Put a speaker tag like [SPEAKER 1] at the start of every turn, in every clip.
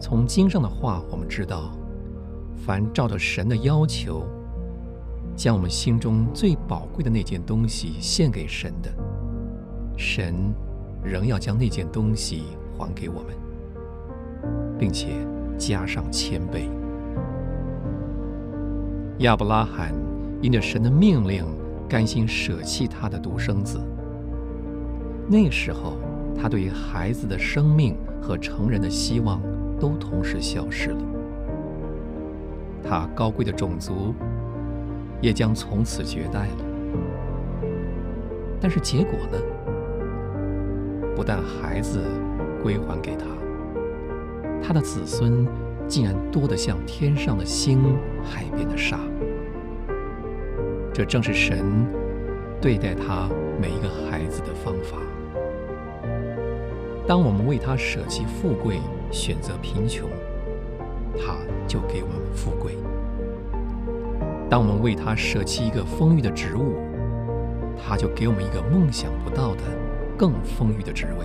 [SPEAKER 1] 从经上的话，我们知道，凡照着神的要求，将我们心中最宝贵的那件东西献给神的，神仍要将那件东西还给我们，并且加上千倍。亚伯拉罕因着神的命令，甘心舍弃他的独生子。那时候，他对于孩子的生命和成人的希望都同时消失了。他高贵的种族也将从此绝代了。但是结果呢？不但孩子归还给他，他的子孙竟然多得像天上的星、海边的沙。这正是神对待他每一个孩子的方法。当我们为他舍弃富贵，选择贫穷，他就给我们富贵；当我们为他舍弃一个丰裕的职务，他就给我们一个梦想不到的更丰裕的职位；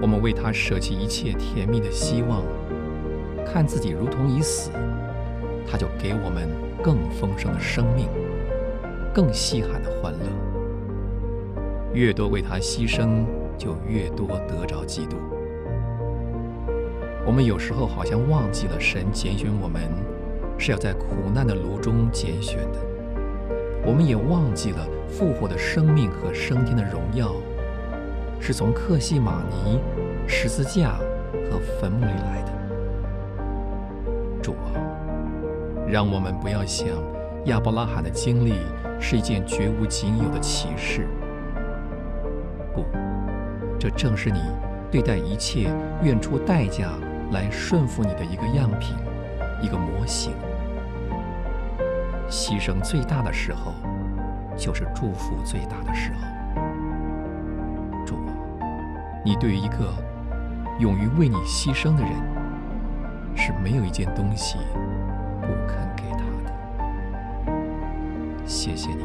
[SPEAKER 1] 我们为他舍弃一切甜蜜的希望，看自己如同已死，他就给我们更丰盛的生命，更稀罕的欢乐。越多为他牺牲，就越多得着基督。我们有时候好像忘记了，神拣选我们是要在苦难的炉中拣选的。我们也忘记了复活的生命和升天的荣耀，是从克西马尼、十字架和坟墓里来的。主啊，让我们不要想亚伯拉罕的经历是一件绝无仅有的奇事。不。这正是你对待一切愿出代价来顺服你的一个样品，一个模型。牺牲最大的时候，就是祝福最大的时候。主，你对于一个勇于为你牺牲的人，是没有一件东西不肯给他的。谢谢你，